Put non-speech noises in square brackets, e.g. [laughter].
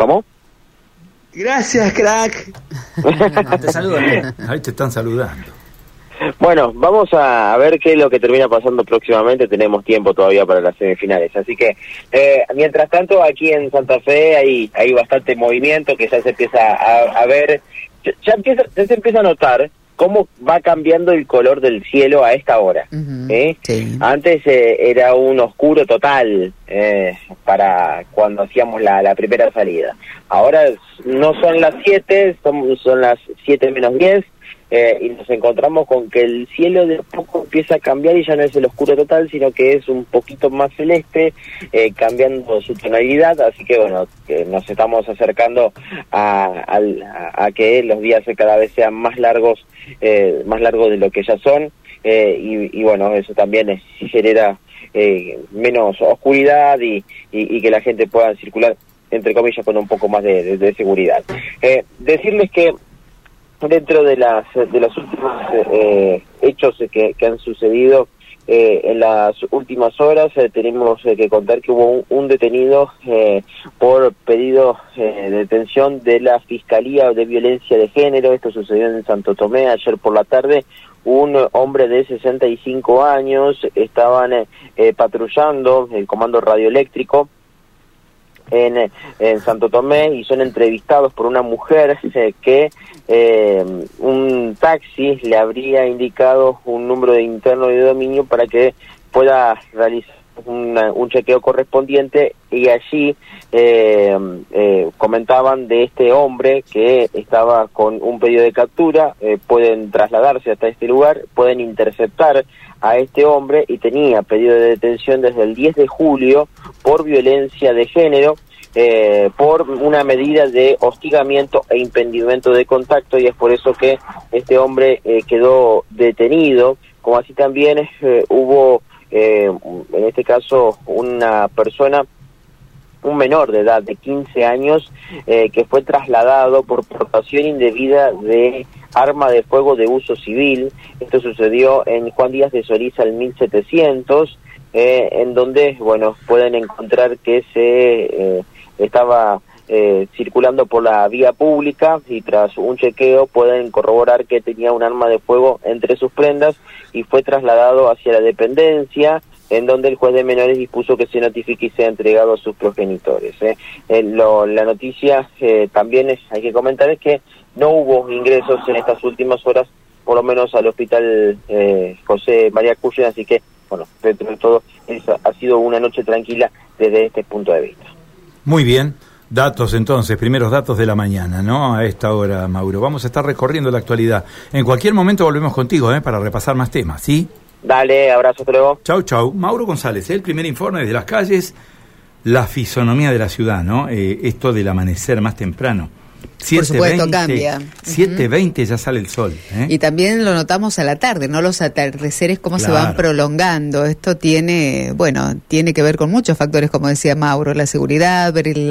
¿Cómo? Gracias, crack. [laughs] te saludan. Ahí te están saludando. Bueno, vamos a, ver qué es lo que termina pasando próximamente. Tenemos tiempo todavía para las semifinales. Así que, eh, mientras tanto, aquí en Santa Fe hay, hay bastante movimiento que ya se empieza a, ver. Ya, empieza, ya se empieza a notar cómo va cambiando el color del cielo a esta hora. ¿eh? Antes eh, era un oscuro total eh, para cuando hacíamos la, la, primera salida. Ahora no son las 7, son, son las 7 menos 10 eh, y nos encontramos con que el cielo de poco empieza a cambiar y ya no es el oscuro total, sino que es un poquito más celeste, eh, cambiando su tonalidad, así que bueno, que nos estamos acercando a, a, que los días cada vez sean más largos, eh, más largos de lo que ya son, y, bueno, eso también genera menos oscuridad y, y, que la gente pueda circular entre comillas con un poco más de, de seguridad. decirles que dentro de las de los últimos eh, hechos que, han sucedido eh, en las últimas horas eh, tenemos que contar que hubo un, detenido por pedido de detención de la Fiscalía de Violencia de Género. Esto sucedió en Santo Tomé ayer por la tarde. Un hombre de 65 años estaban patrullando el comando radioeléctrico en, en Santo Tomé y son entrevistados por una mujer que eh, un taxi le habría indicado un número de interno de dominio para que pueda realizar un chequeo correspondiente y allí eh, eh, comentaban de este hombre que estaba con un pedido de captura, eh, pueden trasladarse hasta este lugar, pueden interceptar a este hombre y tenía pedido de detención desde el 10 de julio por violencia de género eh, por una medida de hostigamiento e impedimento de contacto y es por eso que este hombre eh, quedó detenido, como así también eh, hubo en este caso una persona un menor de edad de 15 años que fue trasladado por portación indebida de arma de fuego de uso civil. Esto sucedió en Juan Díaz de Soriza el 1700, en donde, bueno, pueden encontrar que se estaba eh, circulando por la vía pública y tras un chequeo pueden corroborar que tenía un arma de fuego entre sus prendas y fue trasladado hacia la dependencia en donde el juez de menores dispuso que se notifique y sea entregado a sus progenitores. ¿eh? Eh, la noticia también es, hay que comentar es que no hubo ingresos en estas últimas horas, por lo menos al hospital José María Cuyen, así que, bueno, dentro de todo, ha sido una noche tranquila desde este punto de vista. Muy bien. Datos entonces, primeros datos de la mañana, ¿no? A esta hora, Mauro. Vamos a estar recorriendo la actualidad. En cualquier momento volvemos contigo, ¿eh? Para repasar más temas, ¿sí? Dale, abrazo, hasta luego. Chau, chau. Mauro González, ¿eh? el primer informe desde las calles, la fisonomía de la ciudad, ¿no? Eh, esto del amanecer más temprano. Por supuesto, cambia. 7.20 ya sale el sol. ¿eh? Y también lo notamos a la tarde, ¿no? Los atardeceres, cómo se van prolongando. Esto tiene, bueno, tiene que ver con muchos factores, como decía Mauro, la seguridad, ver el